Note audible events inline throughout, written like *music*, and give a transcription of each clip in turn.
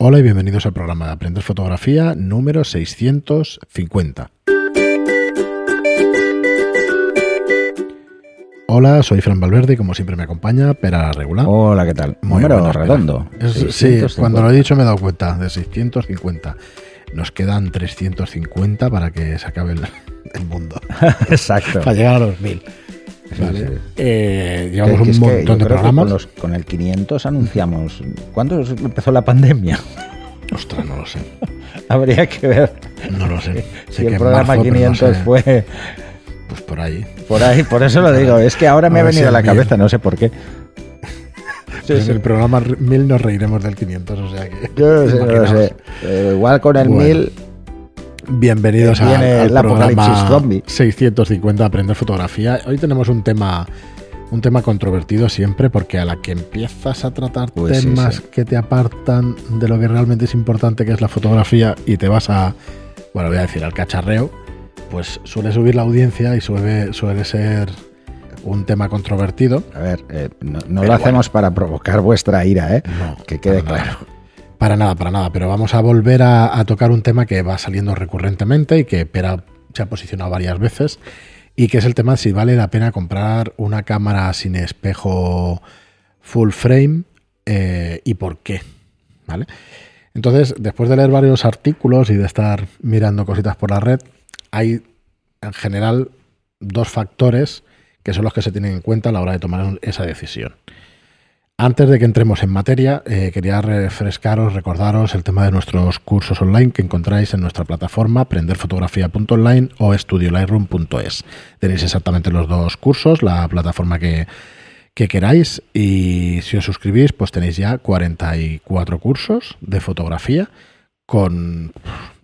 Hola y bienvenidos al programa de Aprender Fotografía número 650. Hola, soy Fran Valverde y como siempre me acompaña Pera Regular. Hola, ¿qué tal? Muy Número buenas, redondo. Es- sí, 650. cuando lo he dicho me he dado cuenta, de 650. Nos quedan 350 para que se acabe el, el mundo. *laughs* Exacto. *laughs* Para llegar a los 1000. ¿Vale? Eh, llevamos un montón de programas. Con, los- con el 500 anunciamos. ¿Cuándo empezó la pandemia? Ostras, no lo sé. *laughs* Habría que ver No lo sé. *laughs* Sé si que el programa marzo, pero no 500 sé. fue Pues por ahí. por ahí. Por eso lo digo. Es que ahora me ha venido a la cabeza, no sé por qué. *laughs* Sí, sí. En el programa 1000 nos reiremos del 500, o sea que. Yo no sé, no sé. Pero igual con el Bueno. 1000 Bienvenidos a, al el apocalipsis programa zombie. 650 Aprender Fotografía. Hoy tenemos un tema un tema controvertido siempre porque a la que empiezas a tratar Pues temas sí. que te apartan de lo que realmente es importante que es la fotografía y te vas a bueno, voy a decir al cacharreo, pues suele subir la audiencia y suele suele ser un tema controvertido. A ver, eh, no, lo hacemos para provocar vuestra ira, ¿eh? No, Que quede claro. Para nada, para nada, pero vamos a volver a, tocar un tema que va saliendo recurrentemente y que Pera se ha posicionado varias veces y que es el tema de si vale la pena comprar una cámara sin espejo full frame eh, y por qué, ¿vale? Entonces, después de leer varios artículos y de estar mirando cositas por la red, hay en general dos factores que son los que se tienen en cuenta a la hora de tomar esa decisión. Antes de que entremos en materia, eh, quería refrescaros, recordaros el tema de nuestros cursos online que encontráis en nuestra plataforma aprenderfotografía.online o estudiolightroom.es. Tenéis exactamente los dos cursos, la plataforma que, que queráis y si os suscribís pues tenéis ya 44 cursos de fotografía con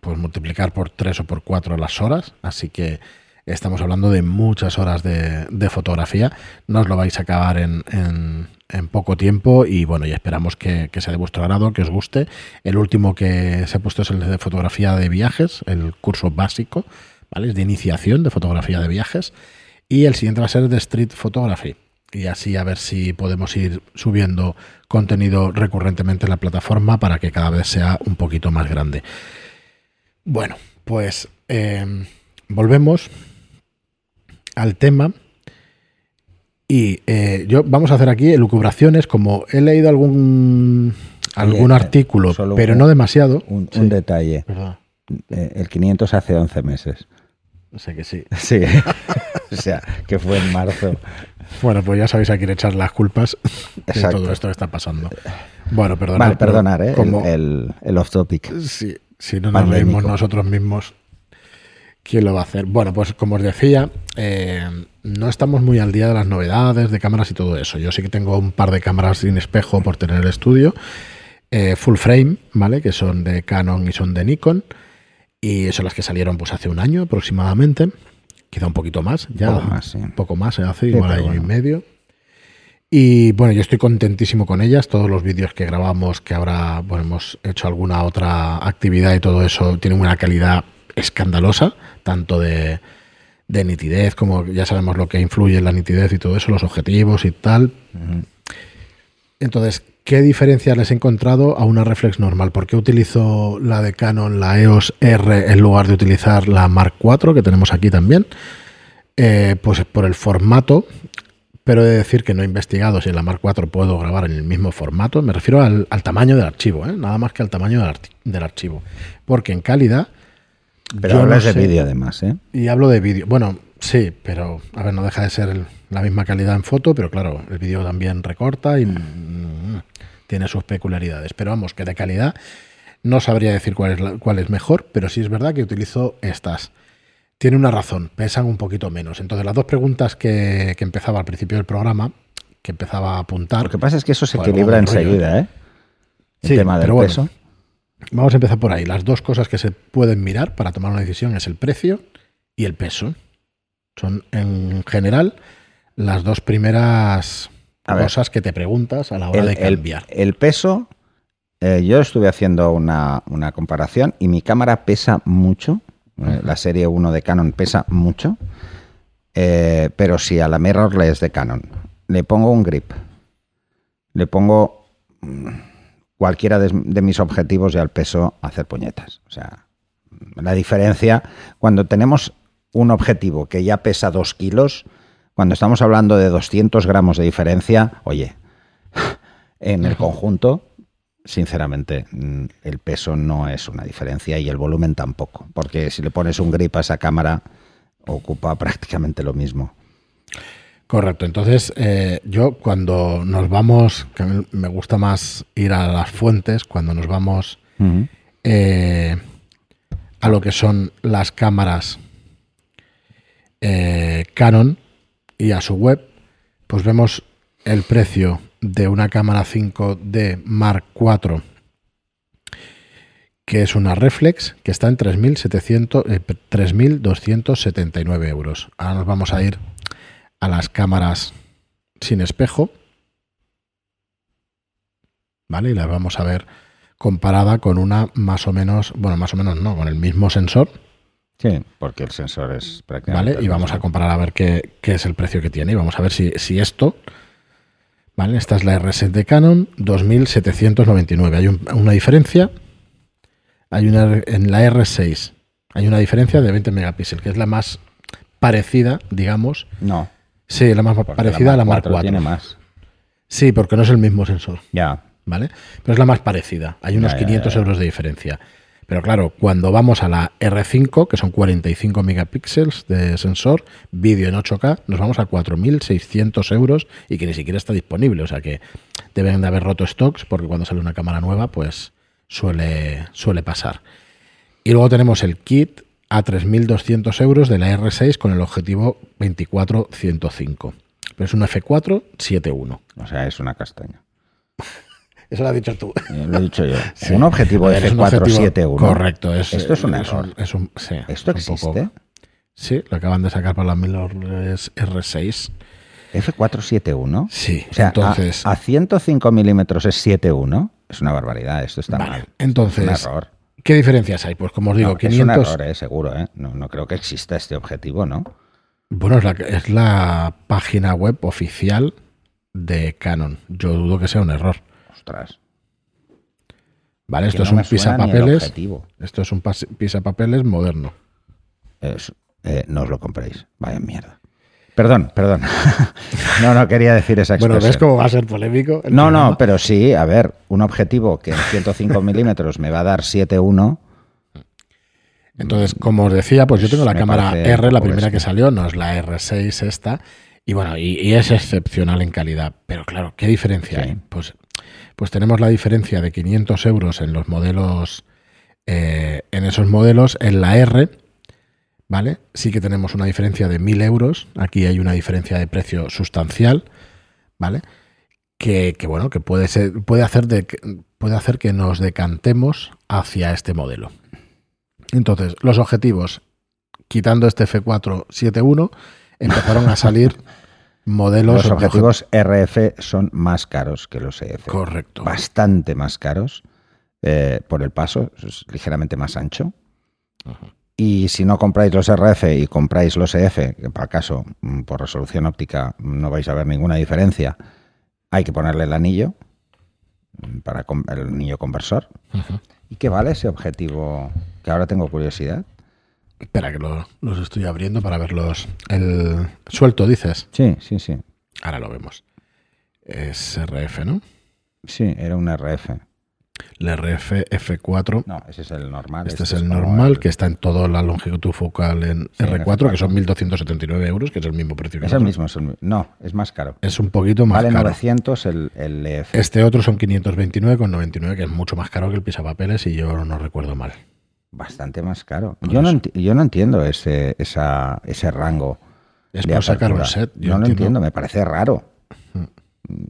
pues multiplicar por 3 o por 4 las horas, así que estamos hablando de muchas horas de, de fotografía, no os lo vais a acabar en, en- en poco tiempo y bueno, y esperamos que, sea de vuestro agrado, que os guste. El último que se ha puesto es el de fotografía de viajes, el curso básico, ¿vale? Es de iniciación de fotografía de viajes y el siguiente va a ser de street photography. Y así a ver si podemos ir subiendo contenido recurrentemente en la plataforma para que cada vez sea un poquito más grande. Bueno, pues eh, volvemos al tema. Y eh, yo vamos a hacer aquí elucubraciones, como he leído algún algún Oye, eh, artículo, pero un- no demasiado. Un, Sí. un detalle. Perdón, Eh, el 500 hace 11 meses. sé que sí. *laughs* Sí. *laughs* o sea, que fue en marzo. Bueno, pues ya sabéis a quién echar las culpas *laughs* de Exacto. todo esto que está pasando. Bueno, perdonad. Vale, perdonar, ¿eh? El- como- El, el off topic. si, si no nos reímos nosotros mismos, ¿quién lo va a hacer? Bueno, pues como os decía, eh, no estamos muy al día de las novedades de cámaras y todo eso. Yo sí que tengo un par de cámaras sin espejo por tener el estudio, eh, full frame, ¿vale? Que son de Canon y son de Nikon. Y son las que salieron pues hace un año aproximadamente, quizá un poquito más, ya Poco más, sí. un poco más, se hace igual año y medio. Y bueno, yo estoy contentísimo con ellas. Todos los vídeos que grabamos, que ahora bueno, hemos hecho alguna otra actividad y todo eso, tienen una calidad escandalosa, tanto de, de nitidez como ya sabemos lo que influye en la nitidez y todo eso, los objetivos y tal. Entonces, ¿qué diferencias les he encontrado a una reflex normal? ¿Por qué utilizo la de Canon, la EOS R, en lugar de utilizar la Mark IV que tenemos aquí también? Eh, pues por el formato, pero he de decir que no he investigado si en la Mark IV puedo grabar en el mismo formato. Me refiero al, al tamaño del archivo, ¿eh? nada más que al tamaño del archivo. Porque en calidad. Pero yo hablas no de vídeo además, ¿eh? Y hablo de vídeo. Bueno, sí, pero a ver, no deja de ser el- la misma calidad en foto, pero claro, el vídeo también recorta y mm, tiene sus peculiaridades. Pero vamos, que de calidad no sabría decir cuál es, la- cuál es mejor, pero sí es verdad que utilizo estas. Tiene una razón, pesan un poquito menos. Entonces, las dos preguntas que, que empezaba al principio del programa, que empezaba a apuntar. Lo que pasa es que eso se Joder, equilibra enseguida, ¿eh? El Sí, tema del pero bueno. Vamos a empezar por ahí. Las dos cosas que se pueden mirar para tomar una decisión es el precio y el peso. Son en general las dos primeras A ver. cosas que te preguntas a la hora El, de el- cambiar. el peso, eh, yo estuve haciendo una, una comparación y mi cámara pesa mucho. eh, La serie 1 de Canon pesa mucho. eh, pero si a la mirrorless de Canon le pongo un grip, le pongo mm, cualquiera de, mis objetivos ya el peso hacer puñetas. O sea, la diferencia, cuando tenemos un objetivo que ya pesa 2 kilos, cuando estamos hablando de 200 gramos de diferencia, oye, *laughs* en el conjunto, sinceramente, mm, el peso no es una diferencia y el volumen tampoco, porque si le pones un grip a esa cámara, ocupa prácticamente lo mismo. Correcto. Entonces, eh, yo cuando nos vamos, que a mí me gusta más ir a las fuentes, cuando nos vamos eh, a lo que son las cámaras eh, Canon y a su web, pues vemos el precio de una cámara 5D Mark IV, que es una reflex, que está en 3.700, eh, 3.279 euros. Ahora nos vamos a ir a las cámaras sin espejo, ¿vale? Y las vamos a ver comparada con una más o menos, bueno, más o menos no, con el mismo sensor, Sí, porque el sensor es prácticamente. ¿vale? Y vamos a comparar a ver qué, qué es el precio que tiene y vamos a ver si, si esto, ¿vale? Esta es la R7 de Canon, 2799. Hay un- una diferencia, hay una en la R6, hay una diferencia de 20 megapíxeles, que es la más parecida, digamos, No, sí, la más porque parecida a la Mark 4 IV. tiene más. Sí, porque no es el mismo sensor. Ya. ¿vale? Pero es la más parecida. Hay unos Ya, ya, 500 ya, ya. euros de diferencia. Pero claro, cuando vamos a la R5, que son 45 megapíxeles de sensor, vídeo en 8K, nos vamos a 4.600 euros y que ni siquiera está disponible. O sea que deben de haber roto stocks porque cuando sale una cámara nueva, pues suele, suele pasar. Y luego tenemos el kit a 3.200 euros de la R6 con el objetivo 24-105. Pero es un F4 7.1. O sea, es una castaña. *laughs* Eso lo has dicho tú. Eh, Lo he dicho yo. *laughs* Un objetivo A ver, es un objetivo- F471. Correcto. Es, Esto es un es error. es un- sí, ¿Esto es un existe? poco- sí, lo acaban de sacar para la mirrorless R6. F471. Sí, O sea, a- entonces. a, 105 milímetros es 7.1. Es una barbaridad. Esto está Vale, mal. entonces, Es un error. ¿Qué diferencias hay? Pues como os digo, No, Es un 500. error, eh, seguro. Eh. No, no creo que exista este objetivo, ¿no? Bueno, es la, es la página web oficial de Canon. Yo dudo que sea un error. Ostras. ¿Vale? Esto es un pisapapeles. Esto es un pisapapeles moderno. Es- eh, no os lo compréis. Vaya mierda. Perdón, perdón. *laughs* no, no quería decir esa Bueno, expresión. ¿ves cómo va a ser polémico? No, programa? no, pero sí, a ver, un objetivo que en 105 *laughs* milímetros me va a dar 7.1. Entonces, como os decía, pues yo tengo la cámara R, la primera que bestia. salió, no es la R6 esta. Y bueno, y, y es excepcional en calidad. Pero claro, ¿qué diferencia Sí. hay? Pues, pues tenemos la diferencia de 500 euros en los modelos, eh, en esos modelos, en la R, ¿vale? Sí que tenemos una diferencia de 1000 euros. Aquí hay una diferencia de precio sustancial, ¿vale? Que, que, bueno, que puede ser, puede hacer de, que- puede hacer que nos decantemos hacia este modelo. Entonces, los objetivos, quitando este F471, empezaron a salir *laughs* modelos Los objetivos RF son más caros que los EF. Correcto. Bastante más caros eh, por el paso, es ligeramente más ancho. Y si no compráis los RF y compráis los EF, que para caso, mm, por resolución óptica, no vais a ver ninguna diferencia, hay que ponerle el anillo mm, para el anillo conversor. ¿Y qué vale ese objetivo? Que ahora tengo curiosidad. Espera que lo- los estoy abriendo para verlos. El suelto, dices. Sí, sí, sí. Ahora lo vemos. Es RF, ¿no? Sí, era un RF. El RF F4. No, ese es el normal. Este es es el normal, el- que está en toda la longitud focal en Sí, en R4, que F4. son 1.279 euros, que es el mismo precio que Es el otro. mismo, es el No, es más caro. Es un poquito más vale caro. 900 el, el EF. Este otro son 529,99, que es mucho más caro que el pisapapeles, y yo no recuerdo mal. Bastante más caro. Yo no, yo no entiendo ese, esa, ese rango. Es por sacar un set. Yo no lo entiendo, me parece raro.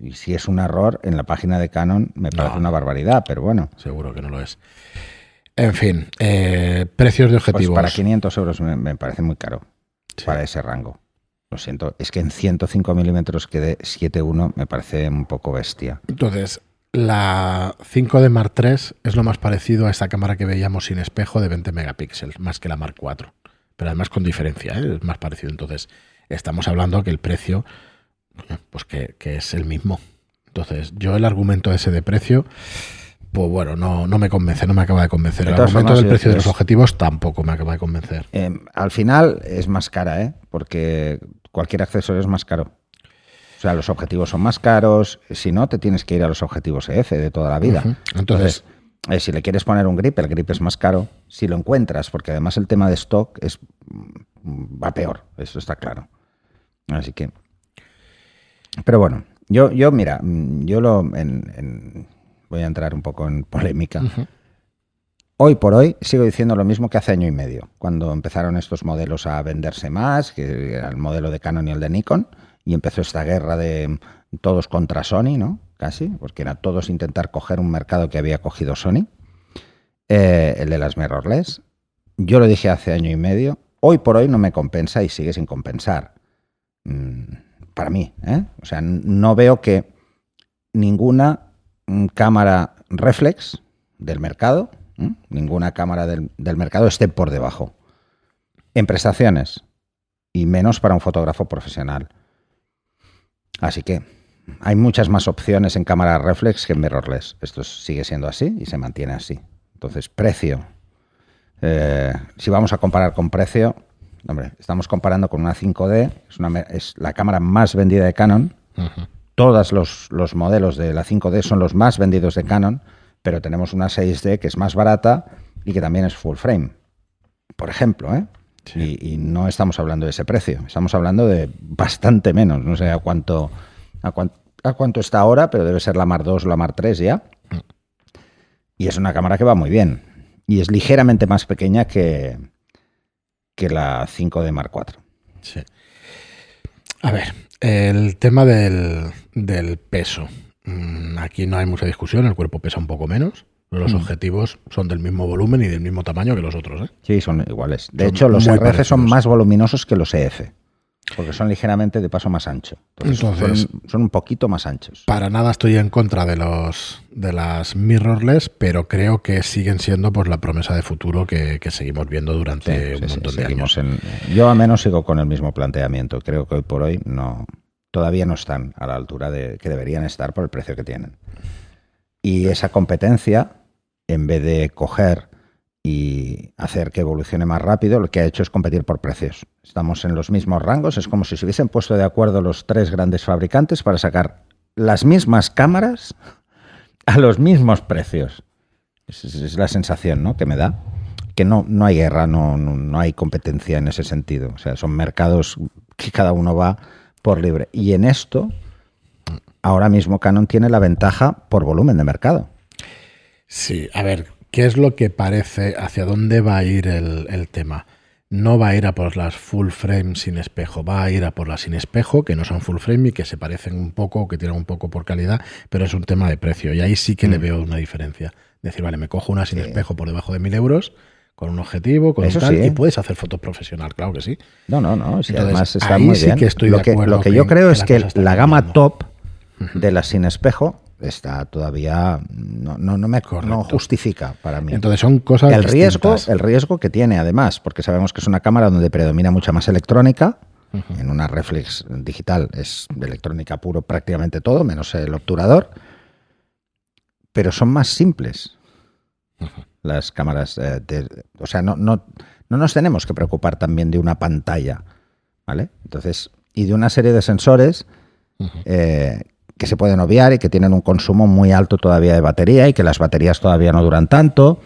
Y si es un error en la página de Canon, me parece No. una barbaridad, pero bueno. Seguro que no lo es. En fin, eh, precios de Pues objetivos. para 500 euros me, me parece muy caro Sí. para ese rango. Lo siento, es que en 105 milímetros que dé 7.1 me parece un poco bestia. Entonces, la 5D Mark III es lo más parecido a esta cámara que veíamos sin espejo de 20 megapíxeles, más que la Mark IV. Pero además con diferencia, ¿eh? es más parecido. Entonces, estamos hablando que el precio, pues que, que es el mismo. Entonces, yo el argumento ese de precio pues bueno, no, no me convence, no me acaba de convencer. El argumento formas, del precio de los objetivos tampoco me acaba de convencer. Eh, al final es más cara, ¿eh? Porque cualquier accesorio es más caro. O sea, los objetivos son más caros. Si no, te tienes que ir a los objetivos EF de toda la vida. Entonces, eh, si le quieres poner un grip, el grip es más caro. Si lo encuentras, porque además el tema de stock es mm, va peor, eso está claro. Así que. Pero bueno, yo, yo mira, mm, yo lo. en- en- voy a entrar un poco en polémica. Hoy por hoy sigo diciendo lo mismo que hace año y medio, cuando empezaron estos modelos a venderse más, que era el modelo de Canon y el de Nikon, y empezó esta guerra de todos contra Sony, ¿no? Casi, porque era todos intentar coger un mercado que había cogido Sony, eh, el de las mirrorless. Yo lo dije hace año y medio, hoy por hoy no me compensa y sigue sin compensar. Mm, para mí, ¿eh? O sea, no veo que ninguna mm, cámara reflex del mercado, ¿m? ninguna cámara del, del mercado esté por debajo. En prestaciones. Y menos para un fotógrafo profesional. Así que hay muchas más opciones en cámara reflex que en mirrorless. Esto sigue siendo así y se mantiene así. Entonces, precio. Eh, si vamos a comparar con precio, hombre, estamos comparando con una 5D, es, una me- es la cámara más vendida de Canon, Ujú. todos los, los modelos de la 5D son los más vendidos de Canon, pero tenemos una 6D que es más barata y que también es full frame, por ejemplo, ¿eh? Sí. Y, y no estamos hablando de ese precio, estamos hablando de bastante menos, no sé a cuánto, a cuán- a cuánto está ahora, pero debe ser la Mar 2 o la Mar 3 ya. Y es una cámara que va muy bien. Y es ligeramente más pequeña que, que la 5D Mark 4. Sí. A ver, el tema del, del peso. Mm, Aquí no hay mucha discusión, el cuerpo pesa un poco menos. Los Mm. objetivos son del mismo volumen y del mismo tamaño que los otros. ¿eh? Sí, son iguales. De Son hecho, los RF son más voluminosos que los EF, porque son ligeramente de paso más ancho. Entonces, Entonces- son, son un poquito más anchos. Para nada estoy en contra de los de las mirrorless, pero creo que siguen siendo pues la promesa de futuro que, que seguimos viendo durante sí, un sí, montón de años. en- yo al menos sigo con el mismo planteamiento. Creo que hoy por hoy no todavía no están a la altura de que deberían estar por el precio que tienen. Y esa competencia, en vez de coger y hacer que evolucione más rápido, lo que ha hecho es competir por precios. Estamos en los mismos rangos, es como si se hubiesen puesto de acuerdo los tres grandes fabricantes para sacar las mismas cámaras *laughs* a los mismos precios. Es, la sensación ¿no? que me da. Que no, no hay guerra, no, no, no hay competencia en ese sentido. O sea, son mercados que cada uno va por libre. Y en esto, ahora mismo Canon tiene la ventaja por volumen de mercado. Sí, a ver, ¿qué es lo que parece, hacia dónde va a ir el, el tema? No va a ir a por las full frame sin espejo, va a ir a por las sin espejo, que no son full frame y que se parecen un poco, que tienen un poco por calidad, pero es un tema de precio. Y ahí sí que le veo una diferencia. Decir, vale, me cojo una sin Mm. Sí. espejo por debajo de mil euros, con un objetivo, con Eso un tal, sí, ¿eh? y puedes hacer fotos profesional, claro que sí. No, no, no. Entonces, además está ahí muy sí bien. que estoy lo, de que, acuerdo lo que yo creo que es la que está la gama top de las sin espejo está todavía no, no, no me no Correcto. justifica para mí. Entonces son cosas el riesgo, distintas. el riesgo que tiene además, porque sabemos que es una cámara donde predomina mucha más electrónica. En una reflex digital es de electrónica puro prácticamente todo, menos el obturador. Pero son más simples las cámaras. eh, de- o sea, no, no, no nos tenemos que preocupar también de una pantalla, ¿vale? Entonces, y de una serie de sensores eh, que se pueden obviar y que tienen un consumo muy alto todavía de batería y que las baterías todavía no duran tanto.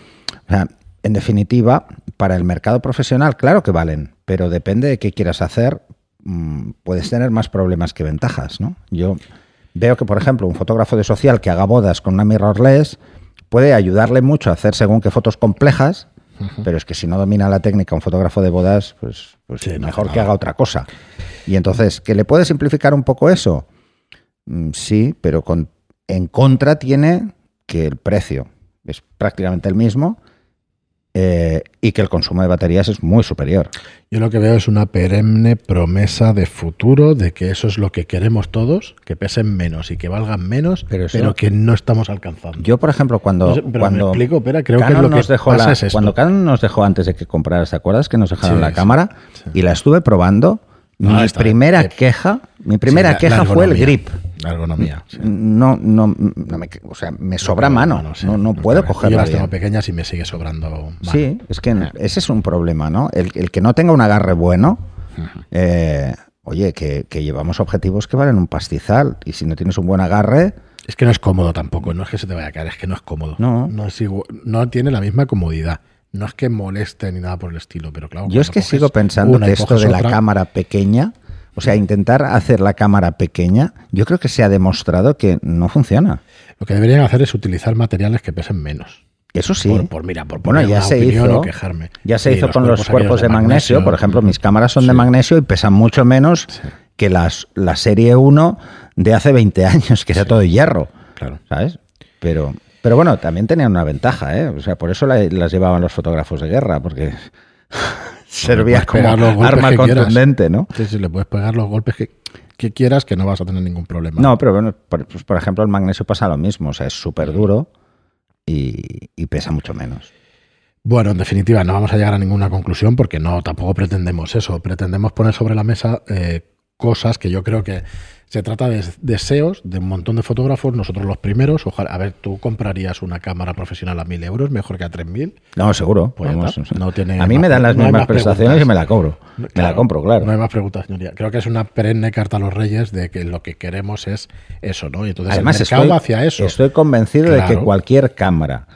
O sea, en definitiva, para el mercado profesional, claro que valen, pero depende de qué quieras hacer, mm, puedes tener más problemas que ventajas, ¿no? Yo veo que, por ejemplo, un fotógrafo de social que haga bodas con una mirrorless puede ayudarle mucho a hacer según qué fotos complejas, pero es que si no domina la técnica un fotógrafo de bodas, pues, pues Sí, no mejor que haga otra cosa. Y entonces, ¿que le puede simplificar un poco eso? Mm, Sí, pero con, en contra tiene que el precio es prácticamente el mismo eh, y que el consumo de baterías es muy superior. Yo lo que veo es una perenne promesa de futuro, de que eso es lo que queremos todos, que pesen menos y que valgan menos, Pero que no estamos alcanzando. Yo, por ejemplo, cuando, No sé, pero cuando me explico, espera, creo que Canon lo que nos dejó pasa la- es esto. cuando Canon nos dejó antes de que compraras, ¿te acuerdas que nos dejaron Sí, la sí, cámara? sí. Y la estuve probando Mi primera queja, mi primera queja fue el grip. La ergonomía. sí. No, no, no me, o sea, me sobra mano. sí, no, no puedo cabe. Yo cogerla las tengo pequeñas y me sigue sobrando mano. Sí, es que ese es un problema, ¿no? El, el que no tenga un agarre bueno, eh, oye, que, que llevamos objetivos que valen un pastizal y si no tienes un buen agarre, Es que no es cómodo tampoco, no es que se te vaya a caer, es que no es cómodo. No. es igual- no tiene la misma comodidad. No es que moleste ni nada por el estilo, pero claro. yo es que sigo pensando que esto de la cámara pequeña, o sea, intentar hacer la cámara pequeña, yo creo que se ha demostrado que no funciona. Lo que deberían hacer es utilizar materiales que pesen menos. Eso sí. Por, por, mira, por Bueno, poner ya una se hizo. o quejarme. Ya se Sí, hizo con los cuerpos de magnesio. Por ejemplo, mis cámaras son de magnesio y pesan mucho menos Sí. que las, la serie 1 de hace 20 años, que era todo hierro. Claro. ¿Sabes? Pero, pero bueno, también tenían una ventaja, ¿eh? O sea, por eso la- las llevaban los fotógrafos de guerra, porque servía puedes como arma quieras. contundente, ¿no? Sí, sí, le puedes pegar los golpes que, que quieras que no vas a tener ningún problema. No, pero bueno, por, pues, por ejemplo, el magnesio pasa lo mismo, o sea, es súper duro y, y pesa mucho menos. Bueno, en definitiva, no vamos a llegar a ninguna conclusión porque no tampoco pretendemos eso. Pretendemos poner sobre la mesa eh, cosas que yo creo que se trata de deseos de un montón de fotógrafos, nosotros los primeros. Ojalá, a ver, tú comprarías una cámara profesional a mil euros, mejor que a tres mil. No, seguro. Pues vamos. No tiene a mí más- me dan las no mismas prestaciones preguntas. y me la cobro. me la compro, claro. No hay más preguntas, señoría. Creo que es una perenne carta a los reyes de que lo que queremos es eso, ¿no? Y entonces Además, el mercado estoy, hacia eso. estoy convencido de que cualquier cámara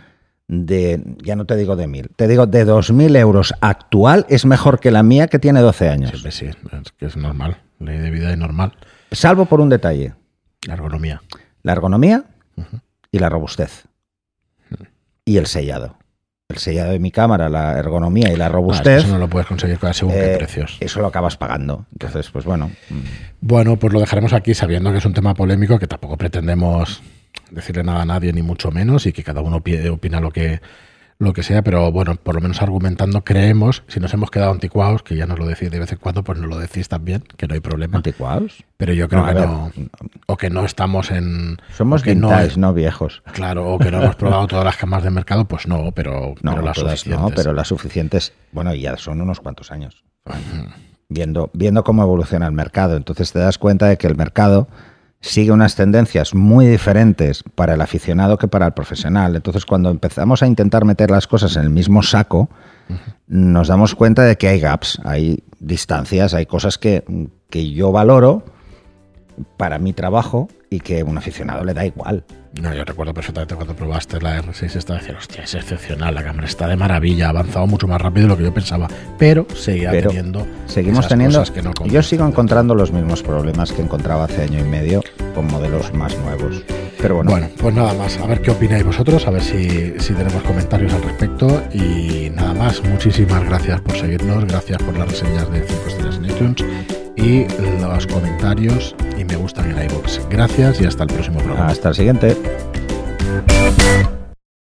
de, ya no te digo de mil, te digo de dos mil euros actual es mejor que la mía que tiene 12 años. Siempre sí, es que es normal. Ley de vida es normal. Salvo por un detalle, La ergonomía. la ergonomía y la robustez. Y el sellado. El sellado de mi cámara, la ergonomía y la Ah, robustez, eso no lo puedes conseguir con según qué eh, precios. eso lo acabas pagando. Entonces, pues bueno. mm, Bueno, pues lo dejaremos aquí sabiendo que es un tema polémico, que tampoco pretendemos decirle nada a nadie, ni mucho menos, y que cada uno pi- opina lo que, lo que sea, pero bueno, por lo menos argumentando, creemos, si nos hemos quedado anticuados, que ya nos lo decís de vez en cuando, pues nos lo decís también, que no hay problema. anticuados. Pero yo creo No, que ver, no, o que no estamos en... Somos que no, no, viejos. Claro, o que no hemos probado todas las camas de mercado, pues no, pero, *laughs* No, pero las todas suficientes. no, pero las suficientes, bueno, ya son unos cuantos años. Viendo, viendo cómo evoluciona el mercado. Entonces te das cuenta de que el mercado sigue unas tendencias muy diferentes para el aficionado que para el profesional. Entonces cuando empezamos a intentar meter las cosas en el mismo saco, nos damos cuenta de que hay gaps, hay distancias, hay cosas que, que yo valoro para mi trabajo y que a un aficionado le da igual. No, yo recuerdo perfectamente cuando probaste la R6 esta, decir, hostia, es excepcional, la cámara está de maravilla, ha avanzado mucho más rápido de lo que yo pensaba, pero seguía Pero teniendo Seguimos esas teniendo. cosas que no yo sigo encontrando los mismos problemas que encontraba hace año y medio con modelos más nuevos. Pero bueno, Bueno, pues nada más, a ver qué opináis vosotros, a ver si, si tenemos comentarios al respecto y nada más, muchísimas gracias por seguirnos, gracias por las reseñas de 5 estrellas en iTunes y los comentarios y me gustan en iVoox. Gracias y hasta el próximo programa. hasta el siguiente.